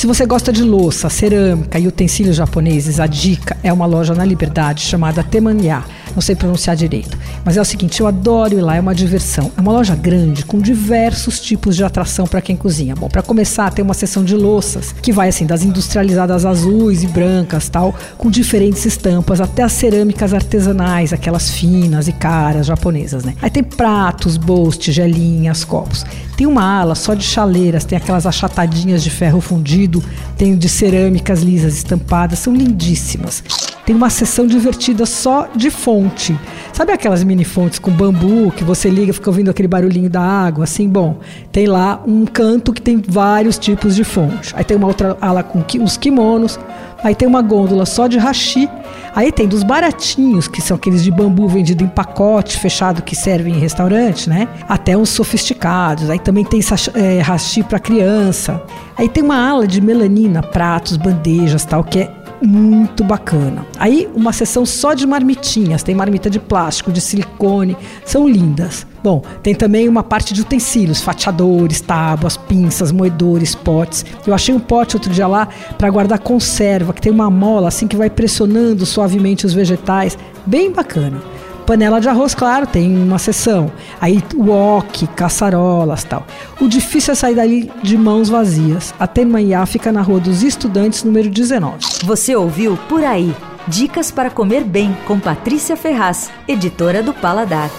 Se você gosta de louça, cerâmica e utensílios japoneses, a dica é uma loja na Liberdade chamada Temanya. Não sei pronunciar direito. Mas é o seguinte, eu adoro ir lá, é uma diversão. É uma loja grande com diversos tipos de atração para quem cozinha. Bom, para começar, tem uma seção de louças que vai assim das industrializadas azuis e brancas, tal, com diferentes estampas, até as cerâmicas artesanais, aquelas finas e caras japonesas, né? Aí tem pratos, bowls, tigelinhas, copos. Tem uma ala só de chaleiras, tem aquelas achatadinhas de ferro fundido, tem de cerâmicas lisas estampadas, são lindíssimas. Tem uma seção divertida só de fonte. Sabe aquelas mini fontes com bambu que você liga e fica ouvindo aquele barulhinho da água? Assim, bom, tem lá um canto que tem vários tipos de fonte. Aí tem uma outra ala com os kimonos. Aí tem uma gôndola só de hashi. Aí tem dos baratinhos, que são aqueles de bambu vendido em pacote fechado que servem em restaurante, né? Até uns sofisticados. Aí também tem é, hashi para criança. Aí tem uma ala de melanina, pratos, bandejas, tal, que é muito bacana. Aí uma seção só de marmitinhas, tem marmita de plástico, de silicone, são lindas. Bom, tem também uma parte de utensílios, fatiadores, tábuas, pinças, moedores, potes. Eu achei um pote outro dia lá para guardar conserva, que tem uma mola assim que vai pressionando suavemente os vegetais, bem bacana. Panela de arroz, claro, tem uma seção. Aí wok, caçarolas tal. O difícil é sair dali de mãos vazias. A Temaiá fica na Rua dos Estudantes, número 19. Você ouviu Por Aí. Dicas para comer bem com Patrícia Ferraz, editora do Paladar.